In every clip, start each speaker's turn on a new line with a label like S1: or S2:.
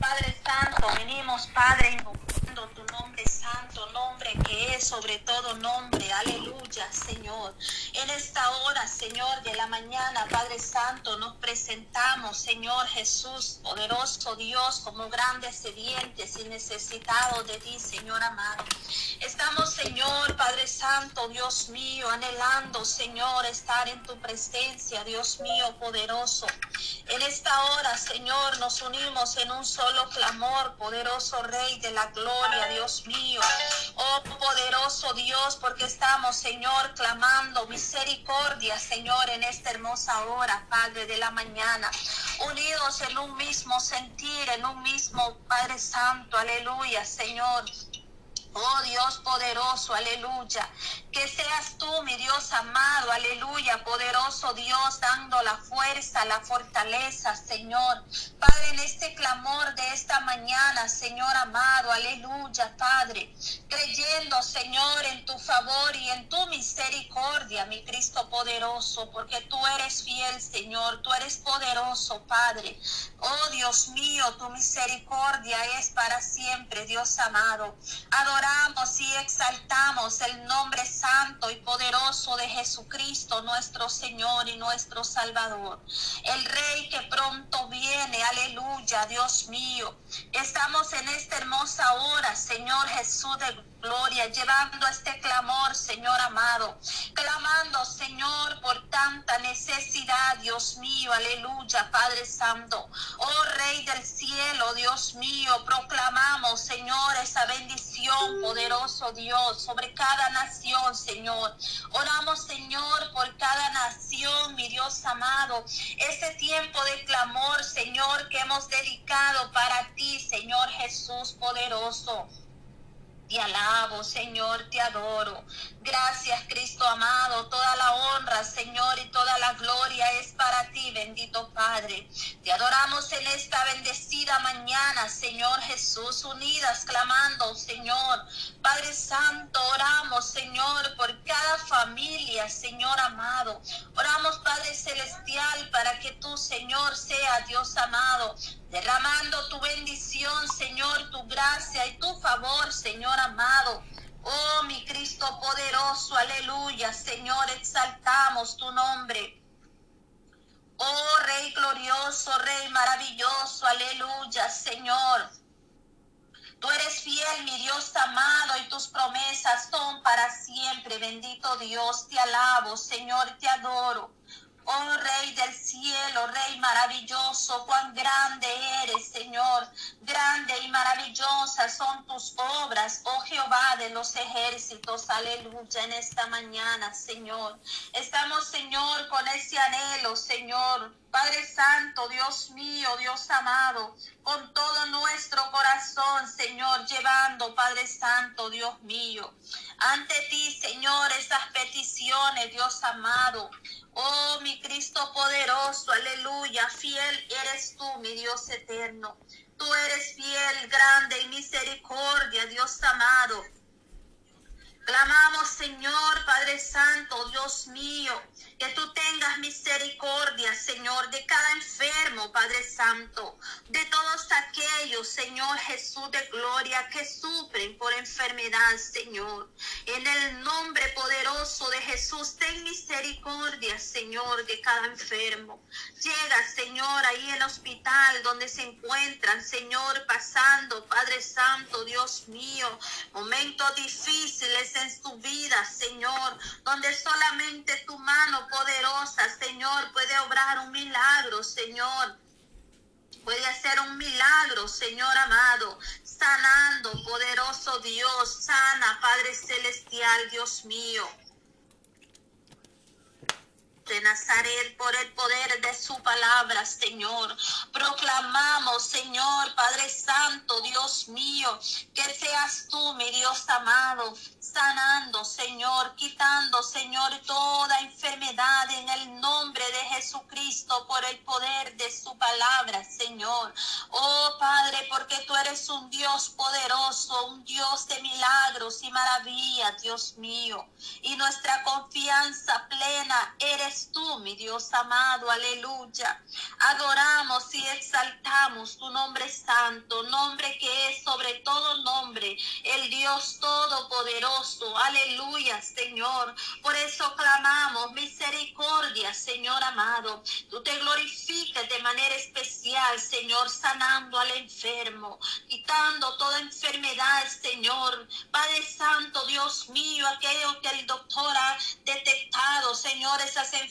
S1: Padre Santo, venimos, Padre, invocando nombre santo, nombre que es sobre todo nombre. Aleluya, Señor. En esta hora, Señor, de la mañana, Padre Santo, nos presentamos, Señor Jesús, poderoso Dios, como grandes sedientes y necesitados de ti, Señor amado. Estamos, Señor, Padre Santo, Dios mío, anhelando, Señor, estar en tu presencia, Dios mío, poderoso. En esta hora, Señor, nos unimos en un solo clamor, poderoso Rey de la gloria, Dios mío. Oh poderoso Dios, porque estamos, Señor, clamando misericordia, Señor, en esta hermosa hora, Padre de la mañana. Unidos en un mismo sentir, en un mismo Padre Santo, aleluya, Señor. Oh Dios poderoso, aleluya. Que seas tú, mi Dios amado, aleluya, poderoso Dios, dando la fuerza, la fortaleza, Señor. Padre, en este clamor de esta mañana, Señor amado, aleluya, Padre. Creyendo, Señor, en tu favor y en tu misericordia, mi Cristo poderoso, porque tú eres fiel, Señor, tú eres poderoso, Padre. Oh Dios mío, tu misericordia es para siempre, Dios amado. Adoramos y exaltamos el nombre santo y poderoso de Jesucristo, nuestro Señor y nuestro Salvador. El Rey que pronto viene, aleluya, Dios mío. Estamos en esta hermosa hora, Señor Jesús de gloria, llevando este clamor, Señor amado, clamando, Señor, por tanta necesidad, Dios mío, aleluya, Padre Santo, oh Rey del cielo, Dios mío, proclamamos, Señor, esa bendición, poderoso Dios, sobre cada nación, Señor. Oramos, Señor, por cada nación, mi Dios amado, ese tiempo de clamor, Señor, que hemos dedicado para ti, Señor Jesús poderoso. Te alabo, Señor, te adoro. Gracias, Cristo amado. Toda la honra, Señor, y toda la gloria es para ti, bendito Padre. Te adoramos en esta bendecida mañana, Señor Jesús, unidas, clamando, Señor. Padre Santo, oramos, Señor, por cada familia, Señor amado. Oramos, Padre Celestial, para que tú, Señor, sea Dios amado derramando tu bendición, Señor, tu gracia y tu favor, Señor amado. Oh, mi Cristo poderoso, aleluya, Señor, exaltamos tu nombre. Oh, Rey glorioso, Rey maravilloso, aleluya, Señor. Tú eres fiel, mi Dios amado, y tus promesas son para siempre. Bendito Dios, te alabo, Señor, te adoro. Oh Rey del cielo, Rey maravilloso, cuán grande eres, Señor. Grande y maravillosa son tus obras, oh Jehová de los ejércitos. Aleluya en esta mañana, Señor. Estamos, Señor, con ese anhelo, Señor. Padre Santo, Dios mío, Dios amado, con todo nuestro corazón, Señor, llevando, Padre Santo, Dios mío, ante ti, Señor, esas peticiones, Dios amado. Oh, mi Cristo poderoso, aleluya, fiel eres tú, mi Dios eterno. Tú eres fiel, grande y misericordia, Dios amado. Clamamos, Señor, Padre Santo, Dios mío, que tú tengas misericordia, Señor, de cada enfermo, Padre Santo, de todos aquellos, Señor Jesús de gloria, que sufren por enfermedad, Señor. En el nombre poderoso de Jesús, ten misericordia, Señor, de cada enfermo. Llega, Señor, ahí el hospital donde se encuentran, Señor, pasando, Padre Santo, Dios mío, momentos difíciles en su vida, Señor, donde solamente tu mano poderosa, Señor, puede obrar un milagro, Señor. Puede hacer un milagro, Señor amado, sanando, poderoso Dios, sana, Padre Celestial, Dios mío de Nazaret por el poder de su palabra, Señor. Proclamamos, Señor, Padre Santo, Dios mío, que seas tú, mi Dios amado, sanando, Señor, quitando, Señor, toda enfermedad en el nombre de Jesucristo por el poder de su palabra, Señor. Oh, Padre, porque tú eres un Dios poderoso, un Dios de milagros y maravillas, Dios mío. Y nuestra confianza plena eres tú, mi Dios amado, aleluya. Adoramos y exaltamos tu nombre santo, nombre que es sobre todo nombre, el Dios todopoderoso, aleluya, Señor. Por eso clamamos misericordia, Señor amado. Tú te glorificas de manera especial, Señor, sanando al enfermo, quitando toda enfermedad, Señor. Padre Santo, Dios mío, aquello que el doctor ha detectado, Señor, esas enfermedades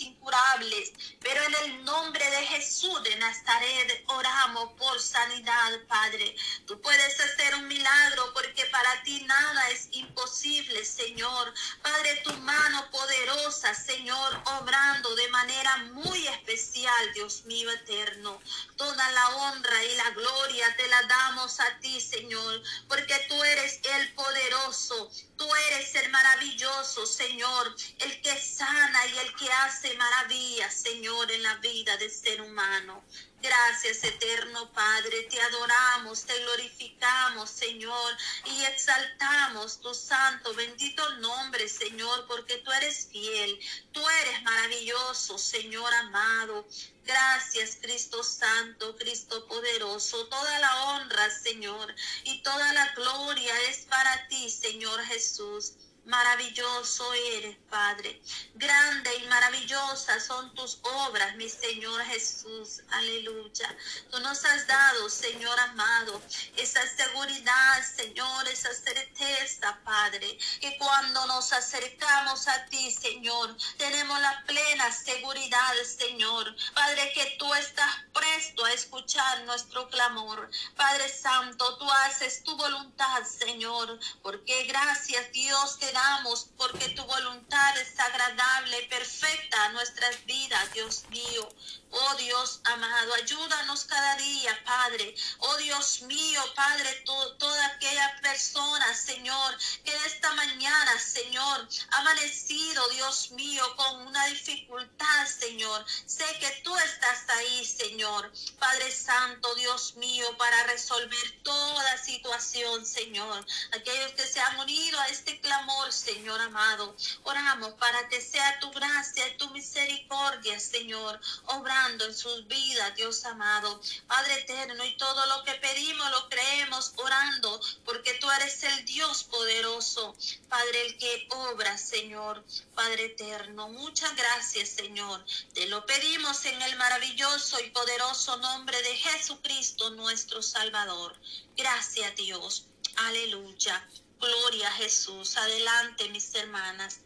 S1: incurables. Pero en el nombre de Jesús de Nazaret oramos por sanidad, Padre. Tú puedes hacer un milagro porque para ti nada es imposible, Señor. Padre, tu mano poderosa, Señor, obrando de manera muy especial, Dios mío eterno. Toda la honra y la gloria te la damos a ti, Señor, porque tú eres el poderoso, tú eres el maravilloso, Señor, el que sana y el que hace maravillas, Señor, en la vida del ser humano. Gracias, eterno Padre. Te adoramos, te glorificamos, Señor, y exaltamos tu santo, bendito nombre, Señor, porque tú eres fiel, tú eres maravilloso, Señor amado. Gracias, Cristo Santo, Cristo poderoso. Toda la honra, Señor, y toda la gloria es para ti, Señor Jesús. Maravilloso eres, Padre. Grande y maravillosa son tus obras, mi Señor Jesús. Aleluya. Tú nos has dado, Señor amado, esa seguridad, Señor, esa certeza, Padre, que cuando nos acercamos a ti, Señor, tenemos la plena seguridad, Señor. Padre, que tú estás presto a escuchar nuestro clamor. Padre Santo, tú haces tu voluntad, Señor, porque gracias, Dios, te damos porque tu voluntad es agradable y perfecta a nuestras vidas, Dios mío. Oh Dios amado, ayúdanos cada día, Padre. Oh Dios mío, Padre, toda aquella persona, Señor, que esta mañana, Señor, ha amanecido, Dios mío, con una dificultad, Señor. Sé que tú estás ahí, Señor. Padre Santo, Dios mío, para resolver toda situación, Señor. Aquellos que se han unido a este clamor, Señor amado, oramos para que sea tu gracia y tu misericordia, Señor, obrando en sus vidas, Dios amado. Padre eterno, y todo lo que pedimos lo creemos orando, porque tú eres el Dios poderoso, Padre, el que obra, Señor, Padre eterno. Muchas gracias, Señor. Te lo pedimos en el maravilloso y poderoso nombre de Jesucristo, nuestro Salvador. Gracias, Dios. Aleluya. Gloria a Jesús. Adelante, mis hermanas.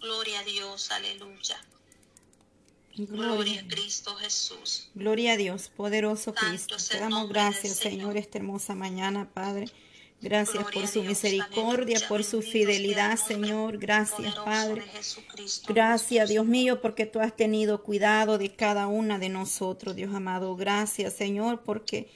S1: Gloria a Dios. Aleluya. Gloria a Cristo Jesús.
S2: Gloria a Dios, poderoso Cristo. Te damos gracias, Señor, esta hermosa mañana, Padre. Gracias por su misericordia, por su fidelidad, Señor. Gracias, Padre. Gracias, Dios mío, porque tú has tenido cuidado de cada una de nosotros, Dios amado. Gracias, Señor, porque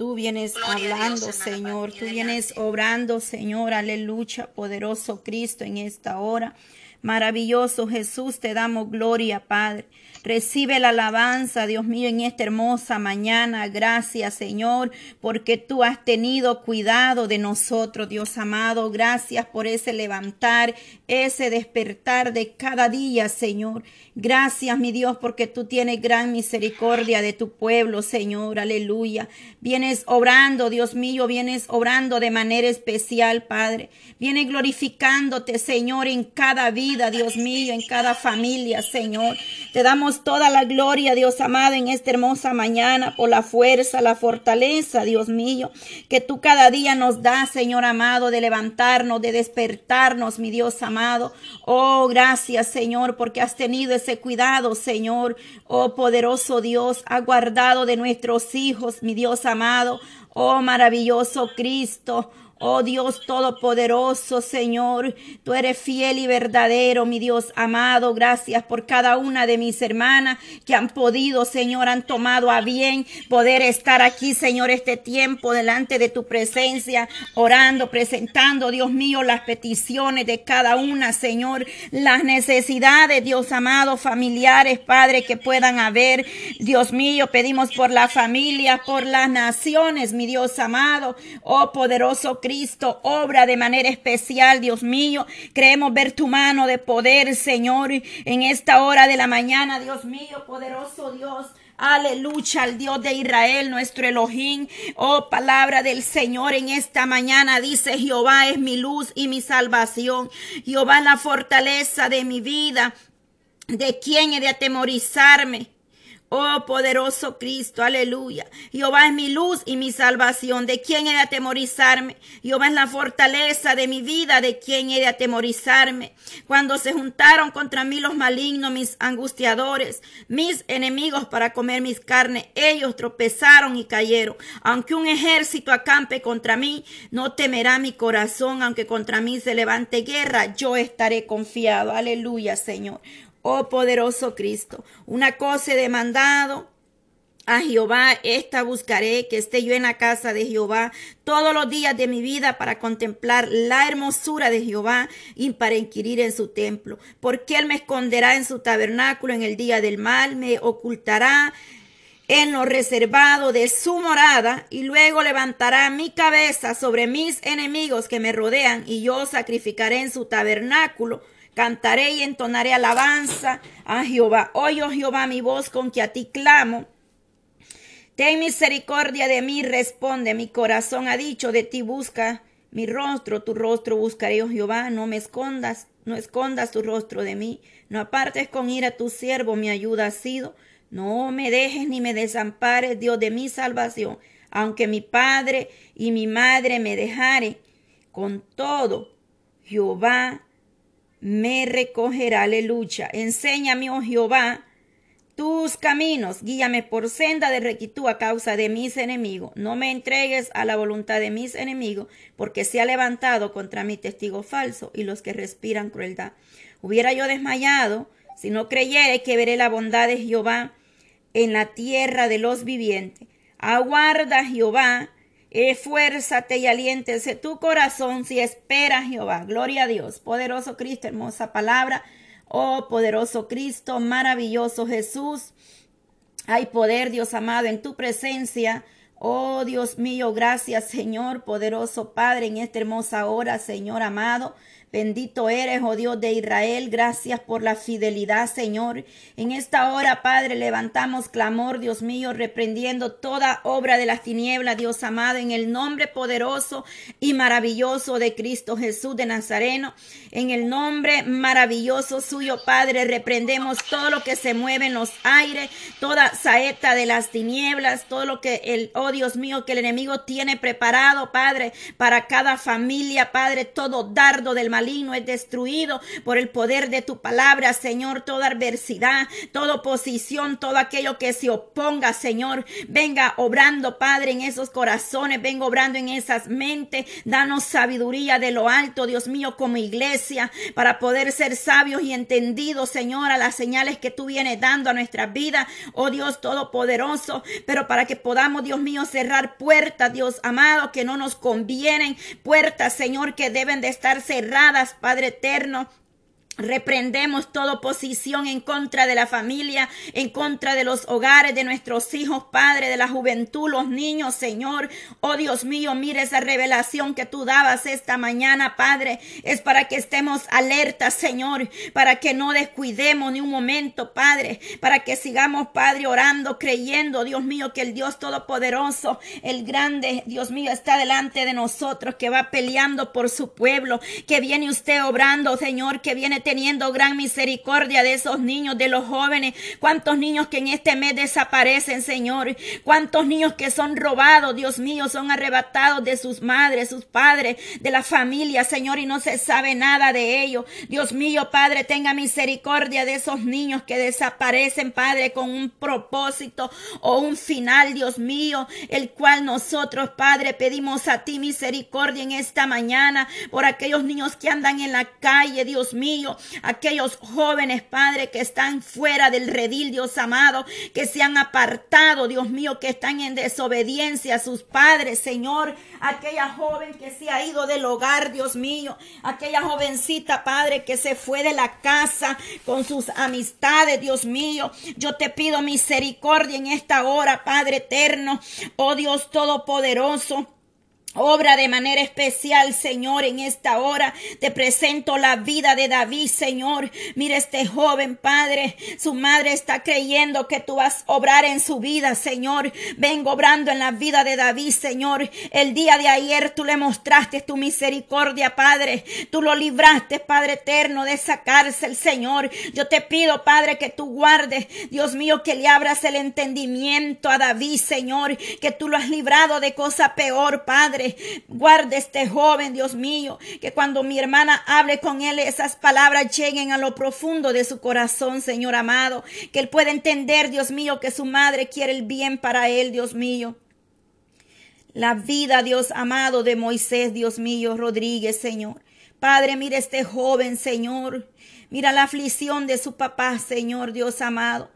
S2: tú vienes hablando, Señor. Tú vienes obrando, Señor. Aleluya, poderoso Cristo, en esta hora. Maravilloso Jesús, te damos gloria, Padre. Recibe la alabanza, Dios mío, en esta hermosa mañana. Gracias, Señor, porque tú has tenido cuidado de nosotros, Dios amado. Gracias por ese levantar, ese despertar de cada día, Señor. Gracias, mi Dios, porque tú tienes gran misericordia de tu pueblo, Señor. Aleluya. Vienes obrando, Dios mío, vienes obrando de manera especial, Padre. Vienes glorificándote, Señor, en cada vida, Dios mío, en cada familia, Señor. Te damos toda la gloria, Dios amado, en esta hermosa mañana, por la fuerza, la fortaleza, Dios mío, que tú cada día nos das, Señor amado, de levantarnos, de despertarnos, mi Dios amado. Oh, gracias, Señor, porque has tenido ese cuidado, Señor. Oh, poderoso Dios, ha guardado de nuestros hijos, mi Dios amado. Oh, maravilloso Cristo. Oh Dios Todopoderoso, Señor, tú eres fiel y verdadero, mi Dios amado. Gracias por cada una de mis hermanas que han podido, Señor, han tomado a bien poder estar aquí, Señor, este tiempo delante de tu presencia, orando, presentando, Dios mío, las peticiones de cada una, Señor, las necesidades, Dios amado, familiares, Padre, que puedan haber. Dios mío, pedimos por la familia, por las naciones, mi Dios amado. Oh poderoso Cristo, obra de manera especial, Dios mío. Creemos ver tu mano de poder, Señor, en esta hora de la mañana, Dios mío, poderoso Dios. Aleluya al Dios de Israel, nuestro Elohim. Oh, palabra del Señor en esta mañana dice Jehová es mi luz y mi salvación. Jehová es la fortaleza de mi vida. ¿De quién he de atemorizarme? Oh poderoso Cristo, aleluya. Jehová es mi luz y mi salvación. ¿De quién he de atemorizarme? Jehová es la fortaleza de mi vida. ¿De quién he de atemorizarme? Cuando se juntaron contra mí los malignos, mis angustiadores, mis enemigos para comer mis carnes, ellos tropezaron y cayeron. Aunque un ejército acampe contra mí, no temerá mi corazón. Aunque contra mí se levante guerra, yo estaré confiado. Aleluya, Señor. Oh poderoso Cristo, una cosa he demandado a Jehová, esta buscaré, que esté yo en la casa de Jehová todos los días de mi vida para contemplar la hermosura de Jehová y para inquirir en su templo. Porque Él me esconderá en su tabernáculo en el día del mal, me ocultará en lo reservado de su morada y luego levantará mi cabeza sobre mis enemigos que me rodean y yo sacrificaré en su tabernáculo Cantaré y entonaré alabanza a Jehová. Oye, oh Jehová, mi voz con que a ti clamo. Ten misericordia de mí, responde. Mi corazón ha dicho, de ti busca mi rostro, tu rostro buscaré, oh Jehová. No me escondas, no escondas tu rostro de mí. No apartes con ira tu siervo, mi ayuda ha sido. No me dejes ni me desampares, Dios de mi salvación. Aunque mi padre y mi madre me dejare, con todo, Jehová me recogerá, aleluya. Enséñame, oh Jehová, tus caminos, guíame por senda de rectitud a causa de mis enemigos. No me entregues a la voluntad de mis enemigos, porque se ha levantado contra mí testigo falso y los que respiran crueldad. Hubiera yo desmayado si no creyere que veré la bondad de Jehová en la tierra de los vivientes. Aguarda Jehová Esfuérzate y aliéntese tu corazón si espera Jehová. Gloria a Dios. Poderoso Cristo, hermosa palabra. Oh, poderoso Cristo, maravilloso Jesús. Hay poder, Dios amado, en tu presencia. Oh Dios mío, gracias Señor, poderoso Padre, en esta hermosa hora, Señor amado. Bendito eres, oh Dios de Israel. Gracias por la fidelidad, Señor. En esta hora, Padre, levantamos clamor, Dios mío, reprendiendo toda obra de las tinieblas, Dios amado, en el nombre poderoso y maravilloso de Cristo Jesús de Nazareno. En el nombre maravilloso suyo, Padre, reprendemos todo lo que se mueve en los aires, toda saeta de las tinieblas, todo lo que el, oh Dios mío, que el enemigo tiene preparado, Padre, para cada familia, Padre, todo dardo del mal maligno es destruido por el poder de tu palabra, Señor. Toda adversidad, toda oposición, todo aquello que se oponga, Señor, venga obrando, Padre, en esos corazones, venga obrando en esas mentes. Danos sabiduría de lo alto, Dios mío, como iglesia, para poder ser sabios y entendidos, Señor, a las señales que tú vienes dando a nuestra vida, oh Dios Todopoderoso, pero para que podamos, Dios mío, cerrar puertas, Dios amado, que no nos convienen, puertas, Señor, que deben de estar cerradas Padre eterno, Reprendemos toda oposición en contra de la familia, en contra de los hogares de nuestros hijos, Padre, de la juventud, los niños, Señor. Oh Dios mío, mire esa revelación que tú dabas esta mañana, Padre. Es para que estemos alertas, Señor, para que no descuidemos ni un momento, Padre, para que sigamos, Padre, orando, creyendo, Dios mío, que el Dios Todopoderoso, el grande, Dios mío, está delante de nosotros, que va peleando por su pueblo, que viene usted obrando, Señor, que viene teniendo gran misericordia de esos niños, de los jóvenes. Cuántos niños que en este mes desaparecen, Señor. Cuántos niños que son robados, Dios mío, son arrebatados de sus madres, sus padres, de la familia, Señor, y no se sabe nada de ellos. Dios mío, Padre, tenga misericordia de esos niños que desaparecen, Padre, con un propósito o un final, Dios mío, el cual nosotros, Padre, pedimos a ti misericordia en esta mañana por aquellos niños que andan en la calle, Dios mío, aquellos jóvenes, Padre, que están fuera del redil, Dios amado, que se han apartado, Dios mío, que están en desobediencia a sus padres, Señor, aquella joven que se ha ido del hogar, Dios mío, aquella jovencita, Padre, que se fue de la casa con sus amistades, Dios mío, yo te pido misericordia en esta hora, Padre eterno, oh Dios todopoderoso. Obra de manera especial, Señor, en esta hora. Te presento la vida de David, Señor. Mira este joven Padre. Su madre está creyendo que tú vas a obrar en su vida, Señor. Vengo obrando en la vida de David, Señor. El día de ayer tú le mostraste tu misericordia, Padre. Tú lo libraste, Padre eterno, de esa cárcel, Señor. Yo te pido, Padre, que tú guardes, Dios mío, que le abras el entendimiento a David, Señor. Que tú lo has librado de cosa peor, Padre. Guarde este joven, Dios mío, que cuando mi hermana hable con él, esas palabras lleguen a lo profundo de su corazón, Señor amado. Que él pueda entender, Dios mío, que su madre quiere el bien para él, Dios mío. La vida, Dios amado, de Moisés, Dios mío, Rodríguez, Señor. Padre, mira este joven, Señor. Mira la aflicción de su papá, Señor, Dios amado.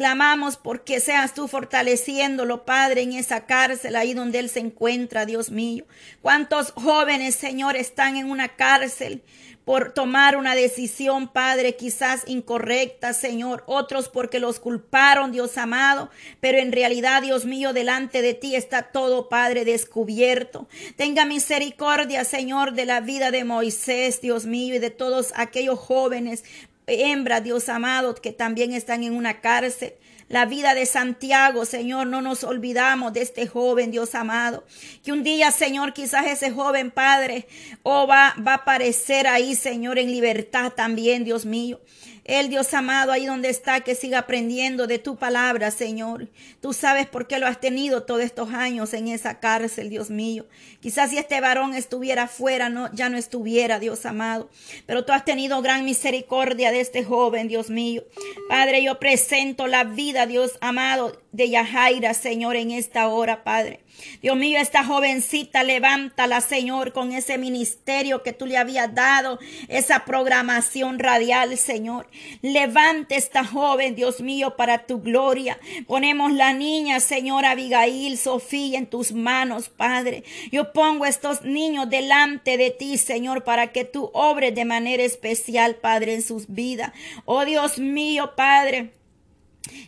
S2: Clamamos porque seas tú fortaleciéndolo, Padre, en esa cárcel ahí donde él se encuentra, Dios mío. ¿Cuántos jóvenes, Señor, están en una cárcel? por tomar una decisión, Padre, quizás incorrecta, Señor. Otros porque los culparon, Dios amado. Pero en realidad, Dios mío, delante de ti está todo, Padre, descubierto. Tenga misericordia, Señor, de la vida de Moisés, Dios mío, y de todos aquellos jóvenes, hembras, Dios amado, que también están en una cárcel. La vida de Santiago, Señor, no nos olvidamos de este joven, Dios amado. Que un día, Señor, quizás ese joven Padre, oh, va, va a aparecer ahí, Señor, en libertad también, Dios mío. El Dios amado, ahí donde está, que siga aprendiendo de tu palabra, Señor. Tú sabes por qué lo has tenido todos estos años en esa cárcel, Dios mío. Quizás si este varón estuviera fuera, no, ya no estuviera, Dios amado. Pero tú has tenido gran misericordia de este joven, Dios mío. Padre, yo presento la vida, Dios amado, de Yajaira, Señor, en esta hora, Padre. Dios mío, esta jovencita, levántala, Señor, con ese ministerio que tú le habías dado, esa programación radial, Señor. Levante esta joven, Dios mío, para tu gloria. Ponemos la niña, Señor Abigail, Sofía, en tus manos, Padre. Yo pongo estos niños delante de ti, Señor, para que tú obres de manera especial, Padre, en sus vidas. Oh Dios mío, Padre.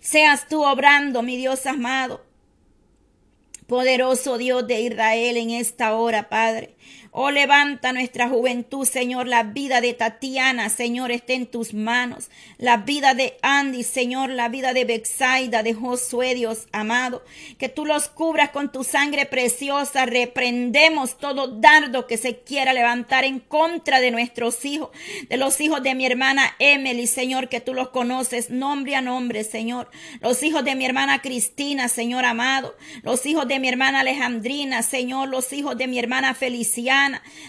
S2: Seas tú obrando, mi Dios amado. Poderoso Dios de Israel en esta hora, Padre. Oh, levanta nuestra juventud, Señor. La vida de Tatiana, Señor, está en tus manos. La vida de Andy, Señor. La vida de Bexaida, de Josué, Dios amado. Que tú los cubras con tu sangre preciosa. Reprendemos todo dardo que se quiera levantar en contra de nuestros hijos, de los hijos de mi hermana Emily, Señor, que tú los conoces nombre a nombre, Señor. Los hijos de mi hermana Cristina, Señor amado. Los hijos de mi hermana Alejandrina, Señor. Los hijos de mi hermana Feliciana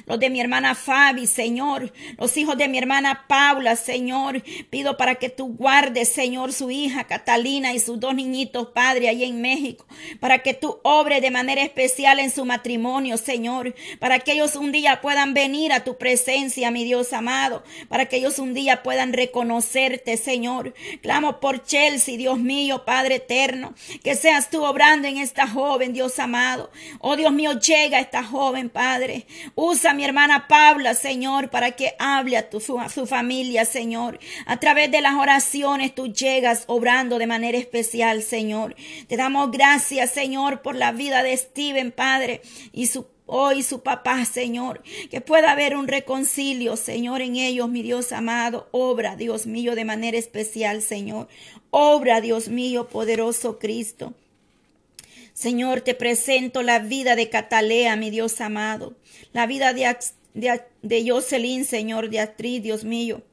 S2: los de mi hermana Fabi, Señor, los hijos de mi hermana Paula, Señor. Pido para que tú guardes, Señor, su hija Catalina y sus dos niñitos, Padre, ahí en México, para que tú obres de manera especial en su matrimonio, Señor, para que ellos un día puedan venir a tu presencia, mi Dios amado, para que ellos un día puedan reconocerte, Señor. Clamo por Chelsea, Dios mío, Padre eterno, que seas tú obrando en esta joven, Dios amado. Oh Dios mío, llega esta joven, Padre. Usa a mi hermana Paula, Señor, para que hable a, tu, a su familia, Señor. A través de las oraciones tú llegas obrando de manera especial, Señor. Te damos gracias, Señor, por la vida de Steven, Padre, y su hoy su papá, Señor, que pueda haber un reconcilio, Señor, en ellos, mi Dios amado. Obra, Dios mío, de manera especial, Señor. Obra, Dios mío, poderoso Cristo. Señor, te presento la vida de Catalea, mi Dios amado, la vida de, de, Jocelyn, Señor, de actriz, Dios mío.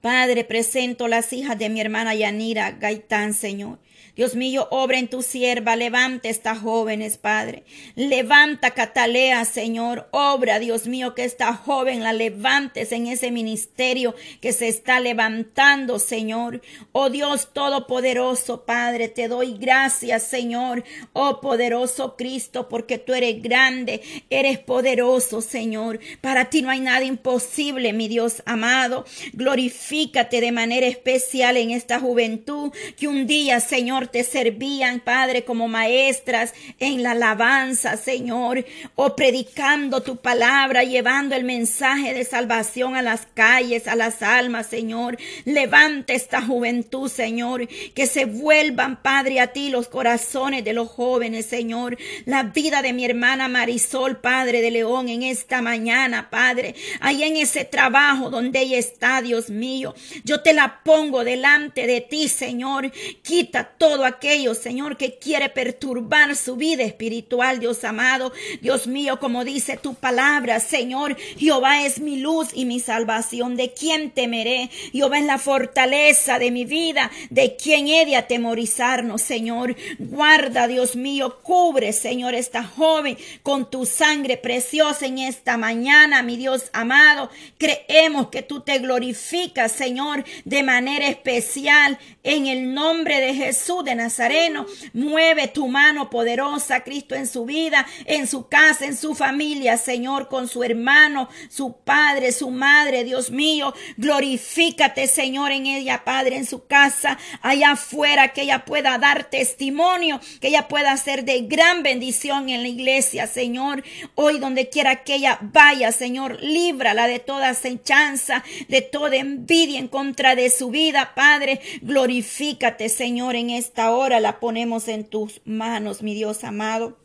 S2: Padre, presento las hijas de mi hermana Yanira Gaitán, Señor. Dios mío, obra en tu sierva, levanta estas jóvenes, Padre. Levanta Catalea, Señor. Obra, Dios mío, que esta joven la levantes en ese ministerio que se está levantando, Señor. Oh Dios Todopoderoso, Padre, te doy gracias, Señor. Oh poderoso Cristo, porque tú eres grande, eres poderoso, Señor. Para ti no hay nada imposible, mi Dios amado. Glorifícate de manera especial en esta juventud que un día, Señor, te servían, Padre, como maestras en la alabanza, Señor, o predicando tu palabra, llevando el mensaje de salvación a las calles, a las almas, Señor. Levanta esta juventud, Señor, que se vuelvan, Padre, a ti los corazones de los jóvenes, Señor. La vida de mi hermana Marisol, Padre de León, en esta mañana, Padre, ahí en ese trabajo donde ella está, Dios mío, yo te la pongo delante de ti, Señor. Quita todo aquello, Señor, que quiere perturbar su vida espiritual, Dios amado. Dios mío, como dice tu palabra, Señor, Jehová es mi luz y mi salvación. ¿De quién temeré? Jehová es la fortaleza de mi vida. ¿De quién he de atemorizarnos, Señor? Guarda, Dios mío, cubre, Señor, esta joven con tu sangre preciosa en esta mañana, mi Dios amado. Creemos que tú te glorificas, Señor, de manera especial en el nombre de Jesús de Nazareno. Mueve tu mano poderosa, Cristo, en su vida, en su casa, en su familia, Señor, con su hermano, su padre, su madre, Dios mío. Glorifícate, Señor, en ella, Padre, en su casa, allá afuera, que ella pueda dar testimonio, que ella pueda ser de gran bendición en la iglesia, Señor. Hoy, donde quiera que ella vaya, Señor, líbrala de toda acechanza, de toda envidia en contra de su vida, Padre. Glorifícate, Señor, en esta esta hora la ponemos en tus manos, mi Dios amado.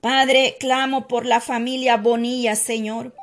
S2: Padre, clamo por la familia Bonilla, Señor.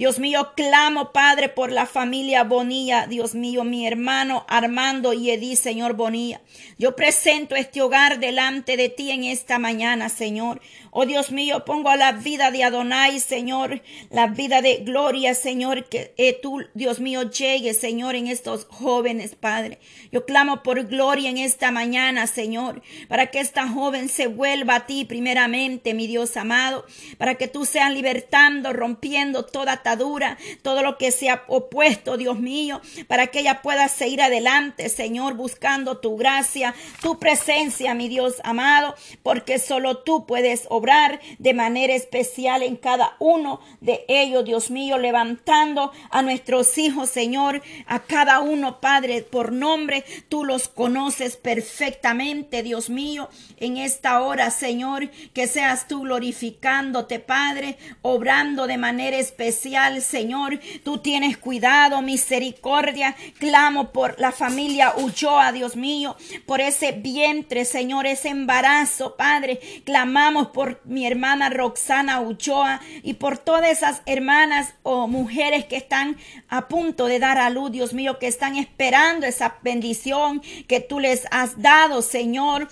S2: Dios mío, clamo, Padre, por la familia Bonilla. Dios mío, mi hermano Armando y Edith, Señor Bonilla. Yo presento este hogar delante de ti en esta mañana, Señor. Oh Dios mío, pongo a la vida de Adonai, Señor, la vida de gloria, Señor, que eh, tú, Dios mío, llegue, Señor, en estos jóvenes, Padre. Yo clamo por gloria en esta mañana, Señor, para que esta joven se vuelva a ti primeramente, mi Dios amado, para que tú seas libertando, rompiendo toda atadura, todo lo que se ha opuesto, Dios mío, para que ella pueda seguir adelante, Señor, buscando tu gracia, tu presencia, mi Dios amado, porque solo tú puedes obrar de manera especial en cada uno de ellos, Dios mío, levantando a nuestros hijos, Señor, a cada uno, Padre, por nombre, tú los conoces perfectamente, Dios mío, en esta hora, Señor, que seas tú glorificándote, Padre, obrando de manera especial, Señor, tú tienes cuidado, misericordia, clamo por la familia Ulloa, Dios mío, por ese vientre, Señor, ese embarazo, Padre, clamamos por mi hermana Roxana Uchoa y por todas esas hermanas o mujeres que están a punto de dar a luz, Dios mío, que están esperando esa bendición que tú les has dado, Señor.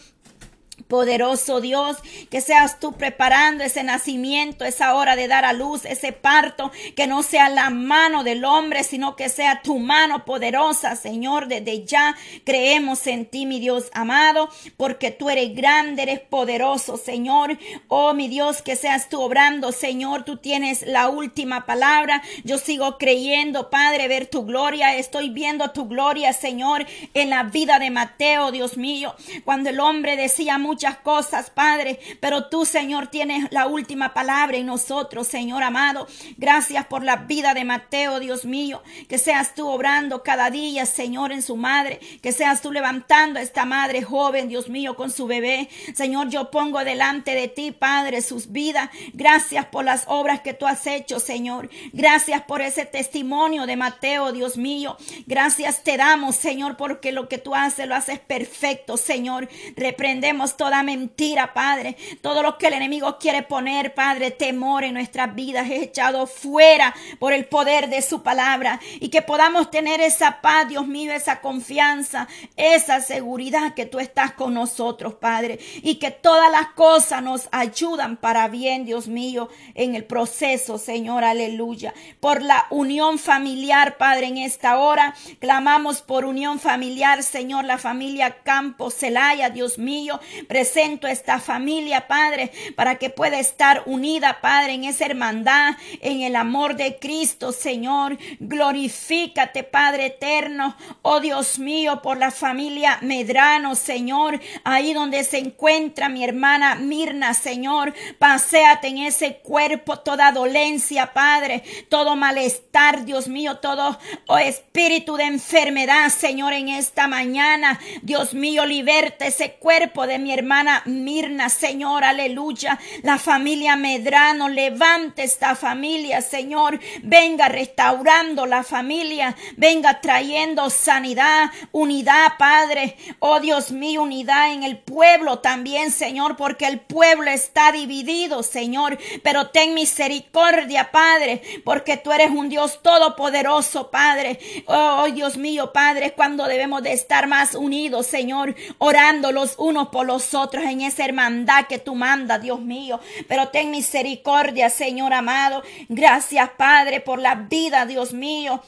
S2: Poderoso Dios, que seas tú preparando ese nacimiento, esa hora de dar a luz, ese parto, que no sea la mano del hombre, sino que sea tu mano poderosa, Señor. Desde ya creemos en ti, mi Dios amado, porque tú eres grande, eres poderoso, Señor. Oh, mi Dios, que seas tú obrando, Señor. Tú tienes la última palabra. Yo sigo creyendo, Padre, ver tu gloria. Estoy viendo tu gloria, Señor, en la vida de Mateo, Dios mío. Cuando el hombre decía mucho muchas cosas, Padre, pero tú, Señor, tienes la última palabra en nosotros, Señor amado. Gracias por la vida de Mateo, Dios mío. Que seas tú obrando cada día, Señor, en su madre. Que seas tú levantando a esta madre joven, Dios mío, con su bebé. Señor, yo pongo delante de ti, Padre, sus vidas. Gracias por las obras que tú has hecho, Señor. Gracias por ese testimonio de Mateo, Dios mío. Gracias te damos, Señor, porque lo que tú haces lo haces perfecto, Señor. Reprendemos todo toda mentira, Padre. Todo lo que el enemigo quiere poner, Padre, temor en nuestras vidas es echado fuera por el poder de su palabra. Y que podamos tener esa paz, Dios mío, esa confianza, esa seguridad que tú estás con nosotros, Padre. Y que todas las cosas nos ayudan para bien, Dios mío, en el proceso, Señor, aleluya. Por la unión familiar, Padre, en esta hora. Clamamos por unión familiar, Señor, la familia Campos, Celaya, Dios mío. Presento esta familia, Padre, para que pueda estar unida, Padre, en esa hermandad, en el amor de Cristo, Señor. Glorifícate, Padre eterno. Oh Dios mío, por la familia Medrano, Señor. Ahí donde se encuentra mi hermana Mirna, Señor. Paseate en ese cuerpo toda dolencia, Padre. Todo malestar, Dios mío, todo oh, espíritu de enfermedad, Señor, en esta mañana. Dios mío, liberta ese cuerpo de mi hermana Mirna, Señor, aleluya. La familia Medrano, levante esta familia, Señor. Venga restaurando la familia, venga trayendo sanidad, unidad, Padre. Oh Dios mío, unidad en el pueblo también, Señor, porque el pueblo está dividido, Señor. Pero ten misericordia, Padre, porque tú eres un Dios todopoderoso, Padre. Oh Dios mío, Padre, cuando debemos de estar más unidos, Señor, orando los unos por los otros en esa hermandad que tú mandas, Dios mío. Pero ten misericordia, Señor amado. Gracias, Padre, por la vida, Dios mío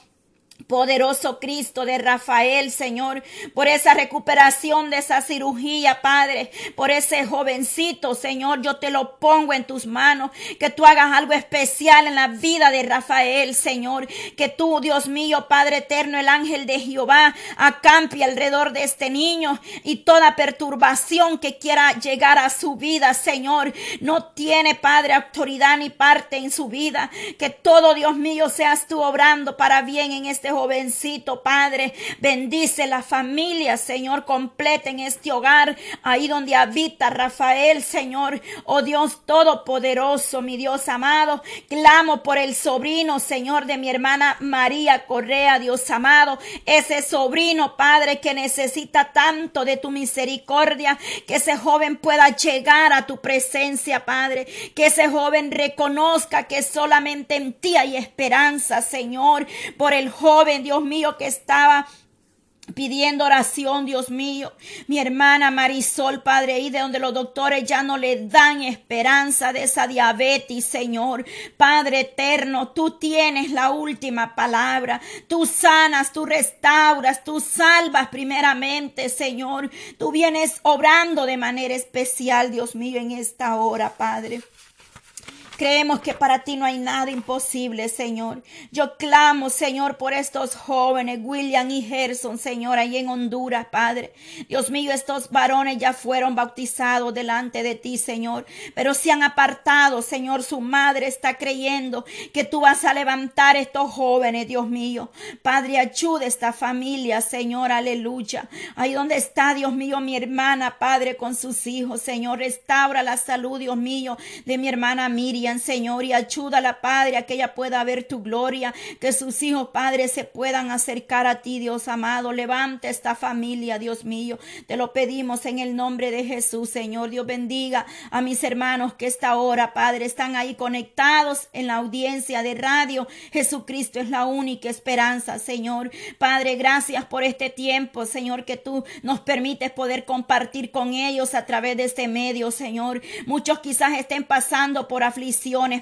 S2: Poderoso Cristo de Rafael, Señor, por esa recuperación de esa cirugía, Padre, por ese jovencito, Señor, yo te lo pongo en tus manos, que tú hagas algo especial en la vida de Rafael, Señor, que tú, Dios mío, Padre eterno, el ángel de Jehová, acampe alrededor de este niño y toda perturbación que quiera llegar a su vida, Señor, no tiene, Padre, autoridad ni parte en su vida, que todo, Dios mío, seas tú obrando para bien en este jovencito, Padre. Bendice la familia, Señor, completa en este hogar, ahí donde habita Rafael, Señor. Oh Dios Todopoderoso, mi Dios amado. Clamo por el sobrino, Señor, de mi hermana María Correa, Dios amado. Ese sobrino, Padre, que necesita tanto de tu misericordia, que ese joven pueda llegar a tu presencia, Padre. Que ese joven reconozca que solamente en ti hay esperanza, Señor, por el Dios mío, que estaba pidiendo oración, Dios mío. Mi hermana Marisol, Padre, ahí de donde los doctores ya no le dan esperanza de esa diabetes, Señor. Padre eterno, tú tienes la última palabra. Tú sanas, tú restauras, tú salvas primeramente, Señor. Tú vienes obrando de manera especial, Dios mío, en esta hora, Padre. Creemos que para ti no hay nada imposible, Señor. Yo clamo, Señor, por estos jóvenes, William y Gerson, Señor, ahí en Honduras, Padre. Dios mío, estos varones ya fueron bautizados delante de ti, Señor, pero se han apartado, Señor. Su madre está creyendo que tú vas a levantar estos jóvenes, Dios mío. Padre, ayuda a esta familia, Señor, aleluya. Ahí donde está, Dios mío, mi hermana, Padre, con sus hijos, Señor, restaura la salud, Dios mío, de mi hermana Miriam. Señor, y ayúdala, Padre, a que ella pueda ver tu gloria, que sus hijos, Padre, se puedan acercar a ti, Dios amado. Levante esta familia, Dios mío. Te lo pedimos en el nombre de Jesús, Señor. Dios bendiga a mis hermanos que esta hora, Padre, están ahí conectados en la audiencia de radio. Jesucristo es la única esperanza, Señor. Padre, gracias por este tiempo, Señor, que tú nos permites poder compartir con ellos a través de este medio, Señor. Muchos quizás estén pasando por aflicción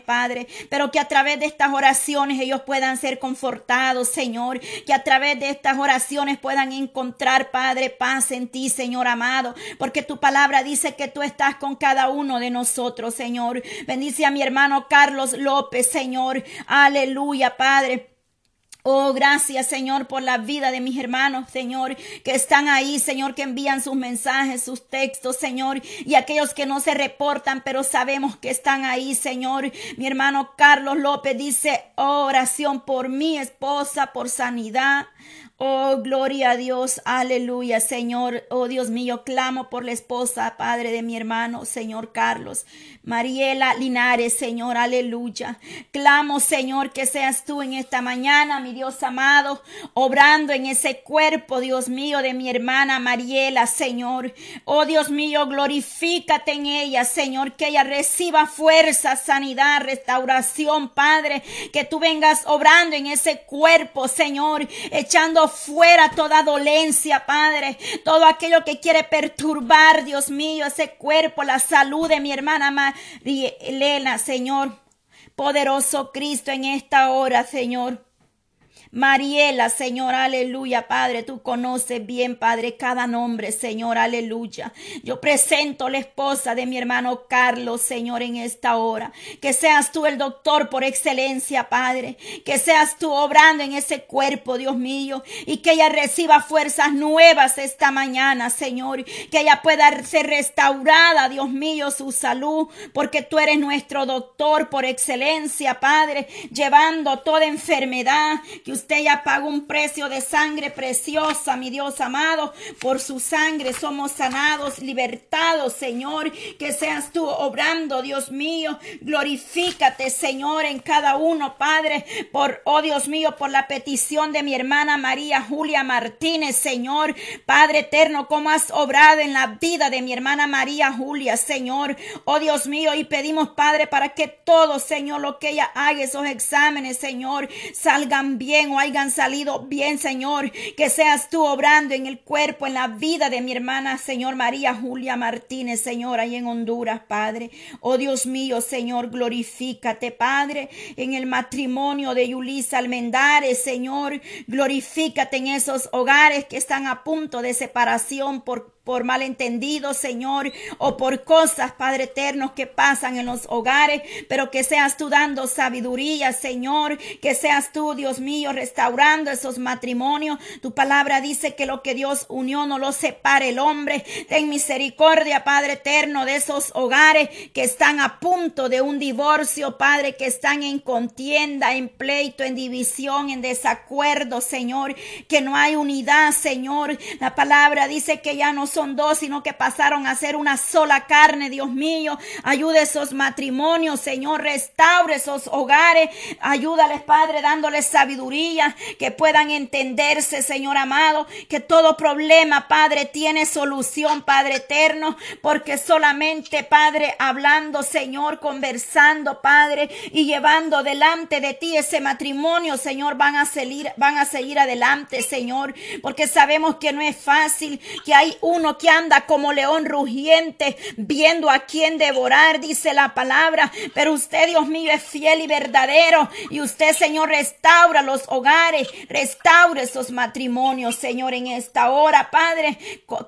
S2: Padre, pero que a través de estas oraciones ellos puedan ser confortados, Señor, que a través de estas oraciones puedan encontrar, Padre, paz en ti, Señor amado, porque tu palabra dice que tú estás con cada uno de nosotros, Señor. Bendice a mi hermano Carlos López, Señor. Aleluya, Padre. Oh, gracias, Señor, por la vida de mis hermanos, Señor, que están ahí, Señor, que envían sus mensajes, sus textos, Señor, y aquellos que no se reportan, pero sabemos que están ahí, Señor. Mi hermano Carlos López dice, oh, oración por mi esposa, por sanidad. Oh, gloria a Dios, aleluya, Señor. Oh, Dios mío, clamo por la esposa, Padre de mi hermano, Señor Carlos. Mariela Linares, Señor, aleluya. Clamo, Señor, que seas tú en esta mañana, mi Dios amado, obrando en ese cuerpo, Dios mío, de mi hermana Mariela, Señor. Oh, Dios mío, glorifícate en ella, Señor, que ella reciba fuerza, sanidad, restauración, Padre, que tú vengas obrando en ese cuerpo, Señor, echando fuera toda dolencia, Padre, todo aquello que quiere perturbar, Dios mío, ese cuerpo, la salud de mi hermana Elena, Señor. Poderoso Cristo en esta hora, Señor. Mariela, Señor, aleluya, Padre, tú conoces bien, Padre, cada nombre, Señor, aleluya. Yo presento la esposa de mi hermano Carlos, Señor, en esta hora. Que seas tú el doctor por excelencia, Padre. Que seas tú obrando en ese cuerpo, Dios mío, y que ella reciba fuerzas nuevas esta mañana, Señor. Que ella pueda ser restaurada, Dios mío, su salud, porque tú eres nuestro doctor por excelencia, Padre, llevando toda enfermedad que usted ya pagó un precio de sangre preciosa, mi Dios amado. Por su sangre somos sanados, libertados, Señor. Que seas tú obrando, Dios mío. Glorifícate, Señor, en cada uno, Padre. Por, oh Dios mío, por la petición de mi hermana María Julia Martínez, Señor. Padre eterno, como has obrado en la vida de mi hermana María Julia, Señor. Oh Dios mío, y pedimos, Padre, para que todo, Señor, lo que ella haga, esos exámenes, Señor, salgan bien o hayan salido bien, Señor. Que seas tú obrando en el cuerpo, en la vida de mi hermana, Señor María Julia Martínez, Señor, ahí en Honduras, Padre. Oh Dios mío, Señor, glorifícate, Padre, en el matrimonio de Yulisa Almendares, Señor. Glorifícate en esos hogares que están a punto de separación por por malentendidos, Señor, o por cosas, Padre eterno, que pasan en los hogares, pero que seas tú dando sabiduría, Señor, que seas tú, Dios mío, restaurando esos matrimonios. Tu palabra dice que lo que Dios unió no lo separe el hombre. Ten misericordia, Padre eterno, de esos hogares que están a punto de un divorcio, Padre, que están en contienda, en pleito, en división, en desacuerdo, Señor, que no hay unidad, Señor. La palabra dice que ya no dos, sino que pasaron a ser una sola carne, Dios mío. Ayude esos matrimonios, Señor, restaure esos hogares. Ayúdales, Padre, dándoles sabiduría, que puedan entenderse, Señor amado, que todo problema, Padre, tiene solución, Padre eterno, porque solamente, Padre, hablando, Señor, conversando, Padre, y llevando delante de ti ese matrimonio, Señor, van a seguir, van a seguir adelante, Señor, porque sabemos que no es fácil, que hay uno que anda como león rugiente, viendo a quién devorar, dice la palabra. Pero usted, Dios mío, es fiel y verdadero. Y usted, Señor, restaura los hogares, restaura esos matrimonios, Señor, en esta hora, Padre.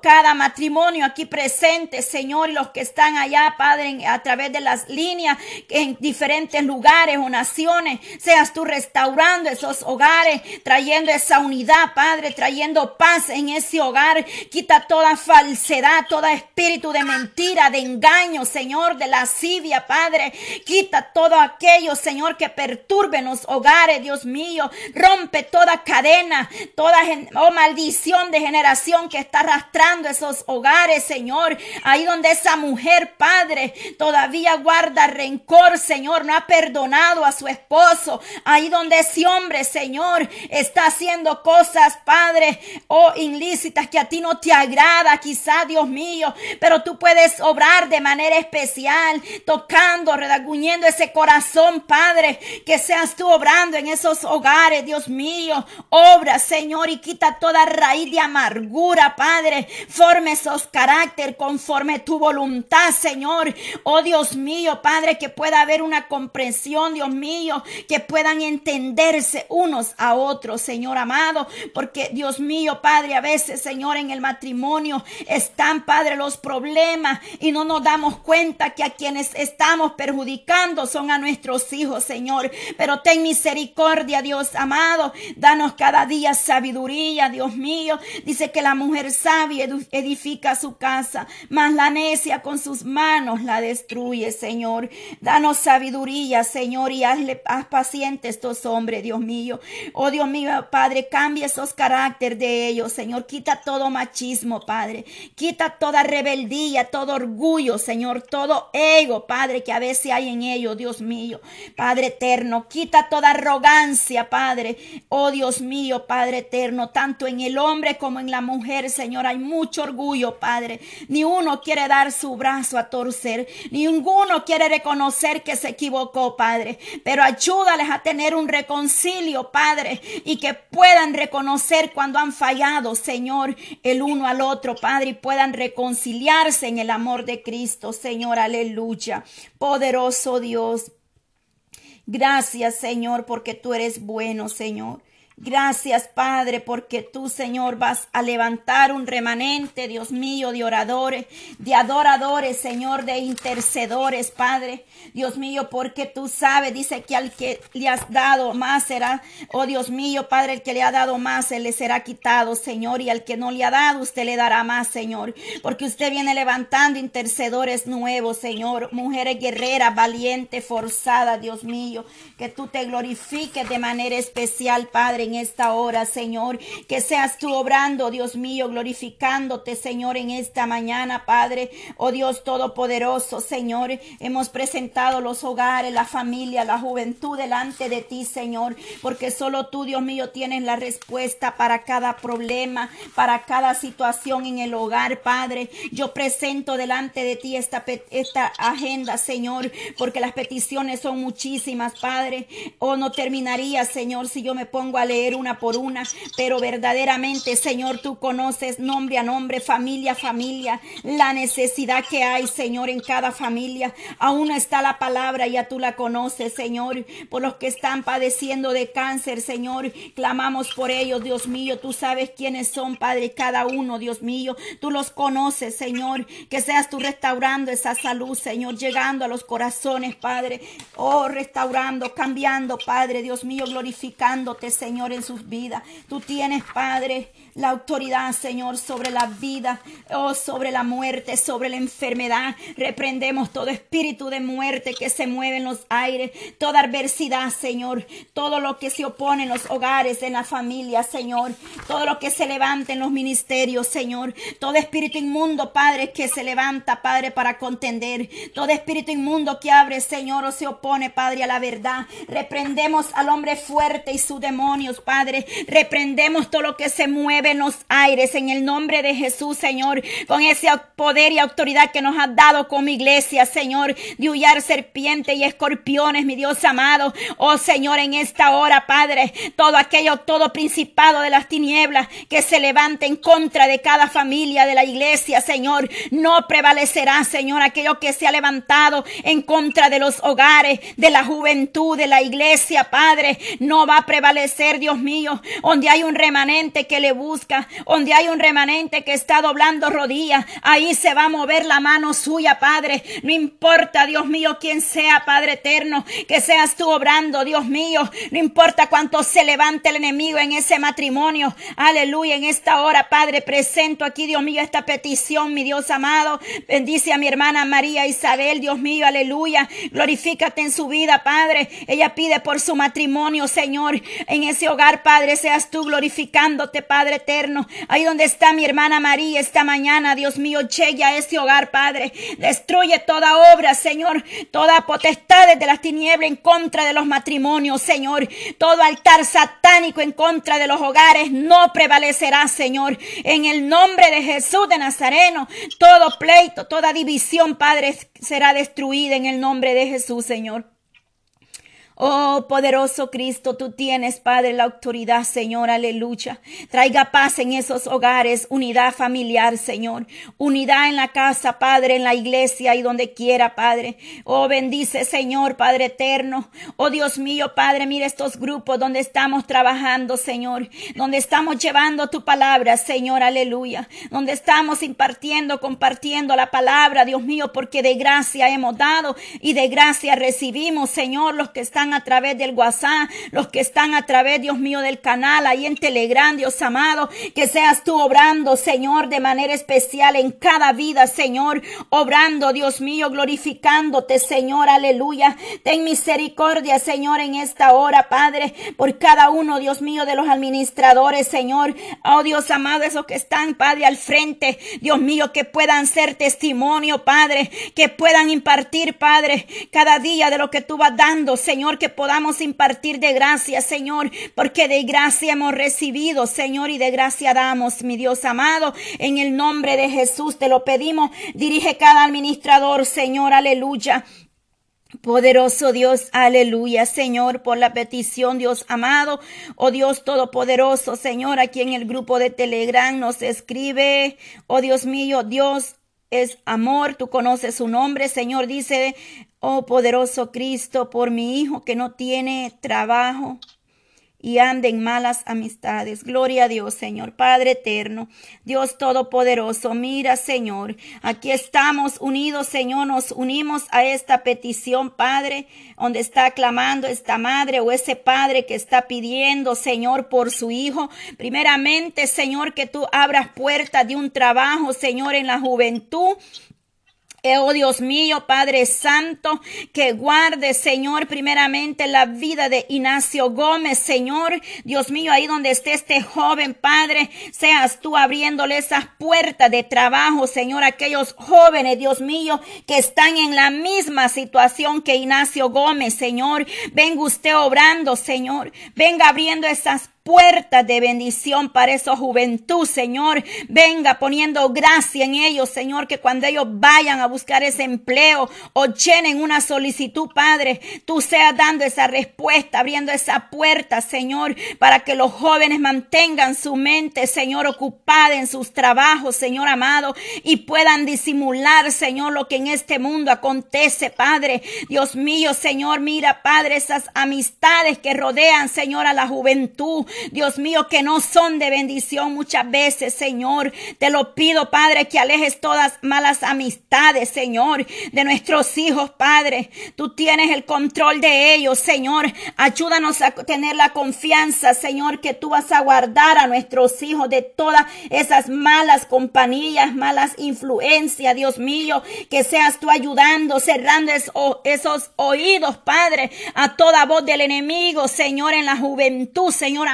S2: Cada matrimonio aquí presente, Señor, y los que están allá, Padre, a través de las líneas en diferentes lugares o naciones, seas tú restaurando esos hogares, trayendo esa unidad, Padre, trayendo paz en ese hogar. Quita toda falsedad, todo espíritu de mentira, de engaño, Señor, de lascivia, Padre. Quita todo aquello, Señor, que perturbe los hogares, Dios mío. Rompe toda cadena, toda oh, maldición de generación que está arrastrando esos hogares, Señor. Ahí donde esa mujer, Padre, todavía guarda rencor, Señor, no ha perdonado a su esposo. Ahí donde ese hombre, Señor, está haciendo cosas, Padre, oh, ilícitas que a ti no te agrada quizá, Dios mío, pero tú puedes obrar de manera especial, tocando, redaguñendo ese corazón, Padre, que seas tú obrando en esos hogares, Dios mío. Obra, Señor, y quita toda raíz de amargura, Padre. Forme esos carácter conforme tu voluntad, Señor. Oh Dios mío, Padre, que pueda haber una comprensión, Dios mío, que puedan entenderse unos a otros, Señor amado, porque Dios mío, Padre, a veces, Señor, en el matrimonio están, Padre, los problemas y no nos damos cuenta que a quienes estamos perjudicando son a nuestros hijos, Señor. Pero ten misericordia, Dios amado. Danos cada día sabiduría, Dios mío. Dice que la mujer sabia edifica su casa, mas la necia con sus manos la destruye, Señor. Danos sabiduría, Señor, y hazle haz paciente estos hombres, Dios mío. Oh Dios mío, Padre, cambia esos caracteres de ellos, Señor. Quita todo machismo, Padre. Quita toda rebeldía, todo orgullo, Señor, todo ego, Padre, que a veces hay en ellos, Dios mío. Padre eterno, quita toda arrogancia, Padre. Oh Dios mío, Padre eterno, tanto en el hombre como en la mujer, Señor, hay mucho orgullo, Padre. Ni uno quiere dar su brazo a torcer, ninguno quiere reconocer que se equivocó, Padre. Pero ayúdales a tener un reconcilio, Padre, y que puedan reconocer cuando han fallado, Señor, el uno al otro, Padre, y puedan reconciliarse en el amor de Cristo, Señor, aleluya. Poderoso Dios. Gracias, Señor, porque tú eres bueno, Señor. Gracias, Padre, porque tú, Señor, vas a levantar un remanente, Dios mío, de oradores, de adoradores, Señor, de intercedores, Padre. Dios mío, porque tú sabes, dice que al que le has dado más será, oh Dios mío, Padre, el que le ha dado más, él le será quitado, Señor, y al que no le ha dado, usted le dará más, Señor, porque usted viene levantando intercedores nuevos, Señor, mujeres guerreras, valientes, forzadas, Dios mío, que tú te glorifiques de manera especial, Padre en esta hora, Señor. Que seas tú obrando, Dios mío, glorificándote, Señor, en esta mañana, Padre. Oh Dios Todopoderoso, Señor. Hemos presentado los hogares, la familia, la juventud delante de ti, Señor. Porque solo tú, Dios mío, tienes la respuesta para cada problema, para cada situación en el hogar, Padre. Yo presento delante de ti esta, esta agenda, Señor, porque las peticiones son muchísimas, Padre. Oh, no terminaría, Señor, si yo me pongo a leer una por una, pero verdaderamente, Señor, tú conoces nombre a nombre, familia a familia, la necesidad que hay, Señor, en cada familia. Aún está la palabra, ya tú la conoces, Señor, por los que están padeciendo de cáncer, Señor, clamamos por ellos, Dios mío, tú sabes quiénes son, Padre, cada uno, Dios mío, tú los conoces, Señor, que seas tú restaurando esa salud, Señor, llegando a los corazones, Padre, oh, restaurando, cambiando, Padre, Dios mío, glorificándote, Señor en sus vidas. Tú tienes, Padre, la autoridad, Señor, sobre la vida, oh, sobre la muerte, sobre la enfermedad. Reprendemos todo espíritu de muerte que se mueve en los aires, toda adversidad, Señor, todo lo que se opone en los hogares, en la familia, Señor, todo lo que se levanta en los ministerios, Señor, todo espíritu inmundo, Padre, que se levanta, Padre, para contender, todo espíritu inmundo que abre, Señor, o se opone, Padre, a la verdad. Reprendemos al hombre fuerte y sus demonios, Padre. Reprendemos todo lo que se mueve en los aires en el nombre de Jesús, Señor, con ese poder y autoridad que nos has dado como iglesia, Señor, de huyar serpientes y escorpiones, mi Dios amado. Oh Señor, en esta hora, Padre, todo aquello, todo principado de las tinieblas que se levante en contra de cada familia de la iglesia, Señor, no prevalecerá, Señor, aquello que se ha levantado en contra de los hogares, de la juventud, de la iglesia, Padre, no va a prevalecer, Dios mío, donde hay un remanente que le busca donde hay un remanente que está doblando rodillas, ahí se va a mover la mano suya, Padre. No importa, Dios mío, quién sea, Padre eterno, que seas tú obrando, Dios mío. No importa cuánto se levante el enemigo en ese matrimonio. Aleluya, en esta hora, Padre, presento aquí, Dios mío, esta petición, mi Dios amado. Bendice a mi hermana María Isabel, Dios mío, aleluya. Glorifícate en su vida, Padre. Ella pide por su matrimonio, Señor. En ese hogar, Padre, seas tú glorificándote, Padre eterno. Ahí donde está mi hermana María esta mañana, Dios mío, llegue a ese hogar, Padre. Destruye toda obra, Señor, toda potestad de las tinieblas en contra de los matrimonios, Señor. Todo altar satánico en contra de los hogares no prevalecerá, Señor. En el nombre de Jesús de Nazareno, todo pleito, toda división, Padre, será destruida en el nombre de Jesús, Señor. Oh, poderoso Cristo, tú tienes, Padre, la autoridad, Señor, aleluya. Traiga paz en esos hogares, unidad familiar, Señor. Unidad en la casa, Padre, en la iglesia y donde quiera, Padre. Oh, bendice, Señor, Padre eterno. Oh, Dios mío, Padre, mira estos grupos donde estamos trabajando, Señor. Donde estamos llevando tu palabra, Señor, aleluya. Donde estamos impartiendo, compartiendo la palabra, Dios mío, porque de gracia hemos dado y de gracia recibimos, Señor, los que están a través del WhatsApp, los que están a través, Dios mío, del canal, ahí en Telegram, Dios amado, que seas tú obrando, Señor, de manera especial en cada vida, Señor, obrando, Dios mío, glorificándote, Señor, aleluya. Ten misericordia, Señor, en esta hora, Padre, por cada uno, Dios mío, de los administradores, Señor. Oh, Dios amado, esos que están, Padre, al frente, Dios mío, que puedan ser testimonio, Padre, que puedan impartir, Padre, cada día de lo que tú vas dando, Señor, que podamos impartir de gracia, Señor, porque de gracia hemos recibido, Señor, y de gracia damos, mi Dios amado, en el nombre de Jesús te lo pedimos. Dirige cada administrador, Señor, aleluya. Poderoso Dios, aleluya, Señor, por la petición, Dios amado, oh Dios todopoderoso, Señor, aquí en el grupo de Telegram nos escribe, oh Dios mío, Dios es amor, tú conoces su nombre, Señor, dice, oh poderoso Cristo, por mi hijo que no tiene trabajo y ande en malas amistades. Gloria a Dios, Señor, Padre eterno, Dios todopoderoso. Mira, Señor, aquí estamos unidos, Señor, nos unimos a esta petición, Padre, donde está clamando esta madre o ese padre que está pidiendo, Señor, por su hijo. Primeramente, Señor, que tú abras puertas de un trabajo, Señor, en la juventud Oh Dios mío, Padre Santo, que guarde, Señor, primeramente la vida de Ignacio Gómez, Señor. Dios mío, ahí donde esté este joven, Padre, seas tú abriéndole esas puertas de trabajo, Señor, aquellos jóvenes, Dios mío, que están en la misma situación que Ignacio Gómez, Señor. Venga usted obrando, Señor. Venga abriendo esas puertas de bendición para esa juventud, Señor. Venga poniendo gracia en ellos, Señor, que cuando ellos vayan a buscar ese empleo o llenen una solicitud, Padre, tú seas dando esa respuesta, abriendo esa puerta, Señor, para que los jóvenes mantengan su mente, Señor, ocupada en sus trabajos, Señor amado, y puedan disimular, Señor, lo que en este mundo acontece, Padre. Dios mío, Señor, mira, Padre, esas amistades que rodean, Señor, a la juventud. Dios mío, que no son de bendición muchas veces, Señor. Te lo pido, Padre, que alejes todas malas amistades, Señor, de nuestros hijos, Padre. Tú tienes el control de ellos, Señor. Ayúdanos a tener la confianza, Señor, que tú vas a guardar a nuestros hijos de todas esas malas compañías, malas influencias, Dios mío. Que seas tú ayudando, cerrando esos oídos, Padre, a toda voz del enemigo, Señor, en la juventud, Señor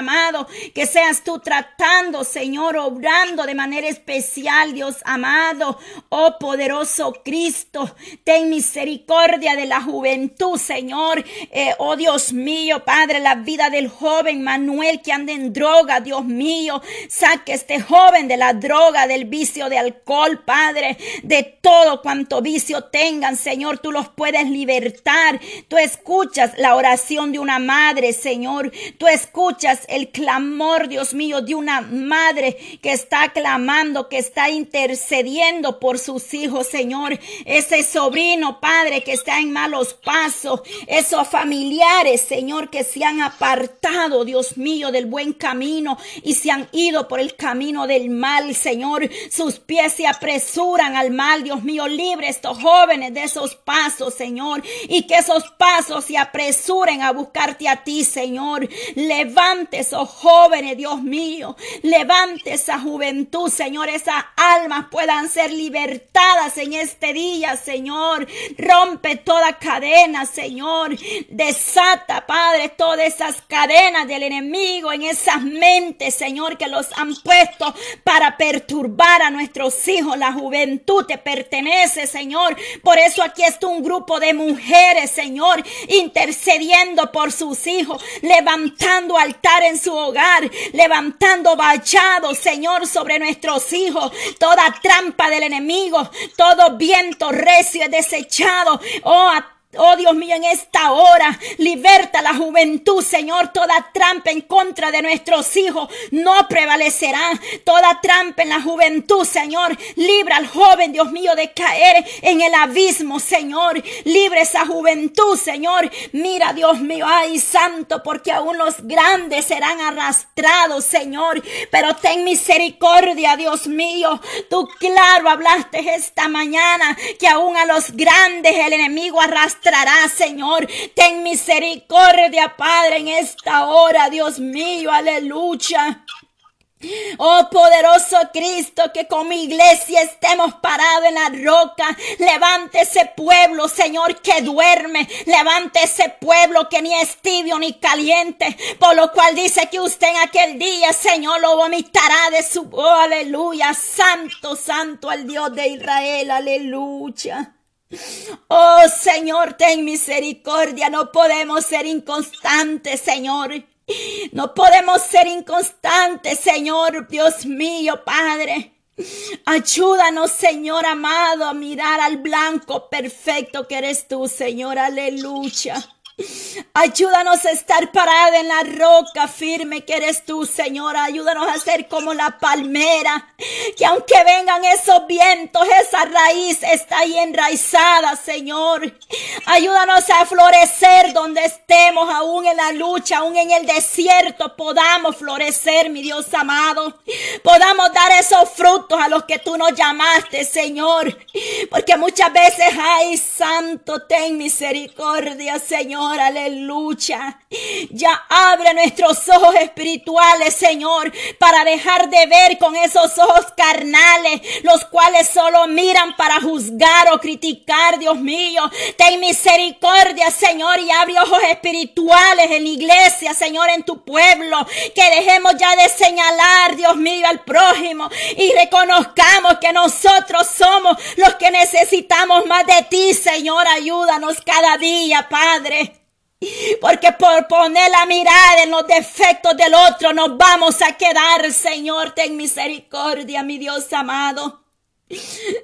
S2: que seas tú tratando, Señor, obrando de manera especial, Dios amado, oh poderoso Cristo, ten misericordia de la juventud, Señor, eh, oh Dios mío, Padre, la vida del joven Manuel que anda en droga, Dios mío, saque este joven de la droga, del vicio de alcohol, Padre, de todo cuanto vicio tengan, Señor, tú los puedes libertar, tú escuchas la oración de una madre, Señor, tú escuchas el clamor, Dios mío, de una madre que está clamando, que está intercediendo por sus hijos, Señor. Ese sobrino, Padre, que está en malos pasos. Esos familiares, Señor, que se han apartado, Dios mío, del buen camino y se han ido por el camino del mal, Señor. Sus pies se apresuran al mal, Dios mío. Libre estos jóvenes de esos pasos, Señor. Y que esos pasos se apresuren a buscarte a ti, Señor. Levante esos jóvenes, Dios mío. Levante esa juventud, Señor. Esas almas puedan ser libertadas en este día, Señor. Rompe toda cadena, Señor. Desata, Padre, todas esas cadenas del enemigo en esas mentes, Señor, que los han puesto para perturbar a nuestros hijos. La juventud te pertenece, Señor. Por eso aquí está un grupo de mujeres, Señor, intercediendo por sus hijos, levantando altares en su hogar, levantando vallados, Señor, sobre nuestros hijos. Toda trampa del enemigo, todo viento recio es desechado. Oh, oh Dios mío, en esta hora, liberta la juventud, Señor, toda trampa en contra de nuestros hijos no prevalecerá, toda trampa en la juventud, Señor, libra al joven, Dios mío, de caer en el abismo, Señor, libre esa juventud, Señor, mira, Dios mío, ay, santo, porque aún los grandes serán arrastrados, Señor, pero ten misericordia, Dios mío, tú claro hablaste esta mañana que aún a los grandes el enemigo Señor. Ten misericordia, Padre, en esta hora, Dios mío, aleluya. Oh poderoso Cristo, que con mi iglesia estemos parados en la roca. Levante ese pueblo, Señor, que duerme. Levante ese pueblo que ni es tibio ni caliente. Por lo cual dice que usted en aquel día, Señor, lo vomitará de su... Oh, aleluya. Santo, santo al Dios de Israel. Aleluya. Oh Señor, ten misericordia. No podemos ser inconstantes, Señor. No podemos ser inconstantes, Señor, Dios mío, Padre. Ayúdanos, Señor amado, a mirar al blanco perfecto que eres tú, Señor. Aleluya. Ayúdanos a estar parada en la roca firme que eres tú, Señor. Ayúdanos a ser como la palmera, que aunque vengan esos vientos, esa raíz está ahí enraizada, Señor. Ayúdanos a florecer donde estemos, aún en la lucha, aún en el desierto, podamos florecer, mi Dios amado. Podamos dar esos frutos a los que tú nos llamaste, Señor. Porque muchas veces, ay, santo, ten misericordia, Señor aleluya. Ya abre nuestros ojos espirituales, Señor, para dejar de ver con esos ojos carnales, los cuales solo miran para juzgar o criticar, Dios mío. Ten misericordia, Señor, y abre ojos espirituales en la iglesia, Señor, en tu pueblo. Que dejemos ya de señalar, Dios mío, al prójimo y reconozcamos que nosotros somos los que necesitamos más de ti, Señor. Ayúdanos cada día, Padre. Porque por poner la mirada en los defectos del otro nos vamos a quedar, Señor. Ten misericordia, mi Dios amado.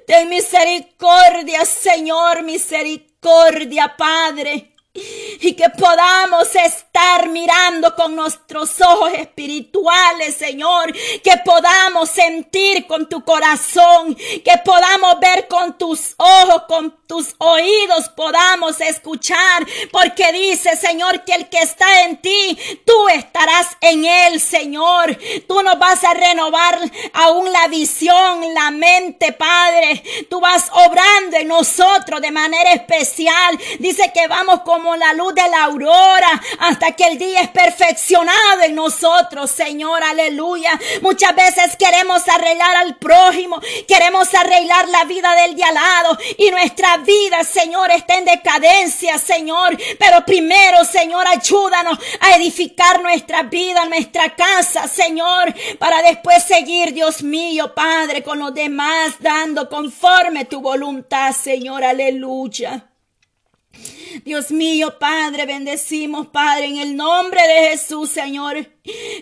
S2: Ten misericordia, Señor, misericordia, Padre y que podamos estar mirando con nuestros ojos espirituales, Señor, que podamos sentir con tu corazón, que podamos ver con tus ojos, con tus oídos, podamos escuchar, porque dice, Señor, que el que está en ti, tú estarás en él, Señor. Tú nos vas a renovar aún la visión, la mente, Padre. Tú vas obrando en nosotros de manera especial. Dice que vamos como como la luz de la aurora hasta que el día es perfeccionado en nosotros, Señor, aleluya. Muchas veces queremos arreglar al prójimo, queremos arreglar la vida del de al lado y nuestra vida, Señor, está en decadencia, Señor. Pero primero, Señor, ayúdanos a edificar nuestra vida, nuestra casa, Señor, para después seguir, Dios mío, Padre, con los demás, dando conforme tu voluntad, Señor, aleluya. Dios mío, Padre, bendecimos, Padre, en el nombre de Jesús, Señor.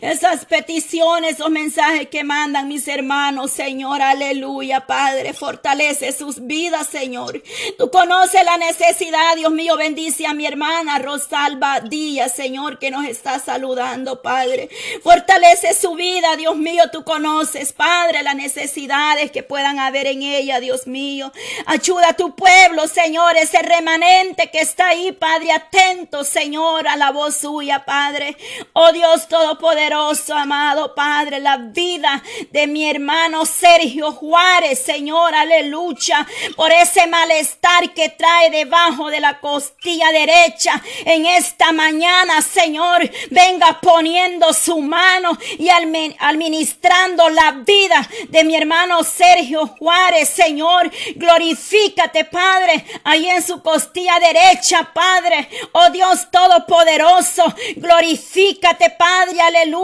S2: Esas peticiones, esos mensajes que mandan mis hermanos, Señor, aleluya, Padre, fortalece sus vidas, Señor. Tú conoces la necesidad, Dios mío, bendice a mi hermana Rosalba Díaz, Señor, que nos está saludando, Padre. Fortalece su vida, Dios mío, tú conoces, Padre, las necesidades que puedan haber en ella, Dios mío. Ayuda a tu pueblo, Señor, ese remanente que está ahí, Padre, atento, Señor, a la voz suya, Padre. Oh Dios todo amado Padre, la vida de mi hermano Sergio Juárez, Señor, aleluya, por ese malestar que trae debajo de la costilla derecha en esta mañana, Señor, venga poniendo su mano y administrando la vida de mi hermano Sergio Juárez, Señor, glorifícate, Padre, ahí en su costilla derecha, Padre, oh Dios Todopoderoso, glorifícate, Padre, aleluya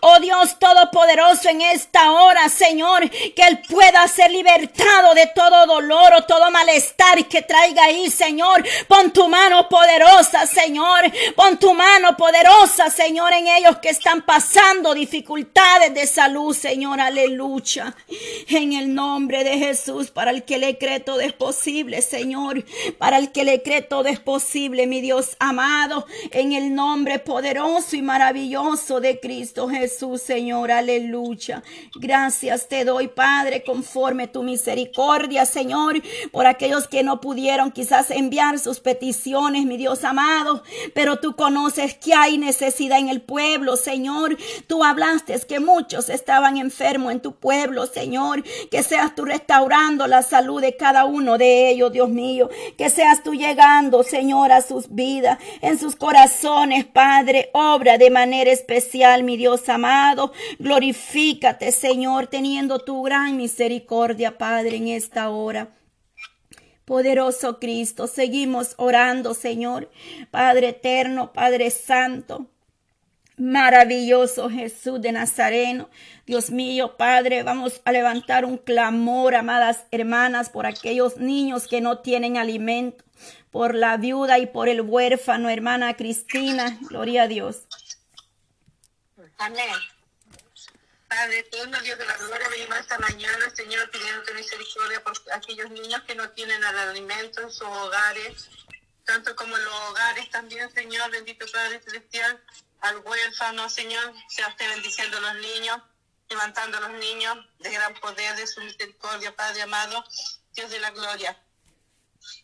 S2: Oh Dios Todopoderoso, en esta hora, Señor, que Él pueda ser libertado de todo dolor o todo malestar que traiga ahí, Señor. Pon tu mano poderosa, Señor. Pon tu mano poderosa, Señor, en ellos que están pasando dificultades de salud, Señor, aleluya. En el nombre de Jesús, para el que le cree todo es posible, Señor. Para el que le cree todo es posible, mi Dios amado. En el nombre poderoso y maravilloso de Cristo Jesús, Señor, aleluya. Gracias te doy, Padre, conforme tu misericordia, Señor, por aquellos que no pudieron quizás enviar sus peticiones, mi Dios amado, pero tú conoces que hay necesidad en el pueblo, Señor. Tú hablaste que muchos estaban enfermos en tu pueblo, Señor. Que seas tú restaurando la salud de cada uno de ellos, Dios mío. Que seas tú llegando, Señor, a sus vidas, en sus corazones, Padre. Obra de manera especial, mi Dios amado. Glorifícate, Señor, teniendo tu gran misericordia, Padre, en esta hora. Poderoso Cristo, seguimos orando, Señor, Padre eterno, Padre santo. Maravilloso Jesús de Nazareno. Dios mío, Padre, vamos a levantar un clamor, amadas hermanas, por aquellos niños que no tienen alimento, por la viuda y por el huérfano, hermana Cristina. Gloria a Dios.
S3: Amén. Padre eterno, Dios de la gloria, venimos esta mañana, Señor, pidiéndote misericordia por aquellos niños que no tienen alimento en sus hogares, tanto como en los hogares también, Señor, bendito Padre Celestial al huérfano, Señor, sea usted bendiciendo a los niños, levantando a los niños de gran poder, de su misericordia, Padre amado, Dios de la gloria.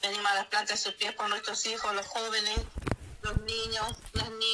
S3: Venimos a las plantas de sus pies por nuestros hijos, los jóvenes, los niños, las niñas.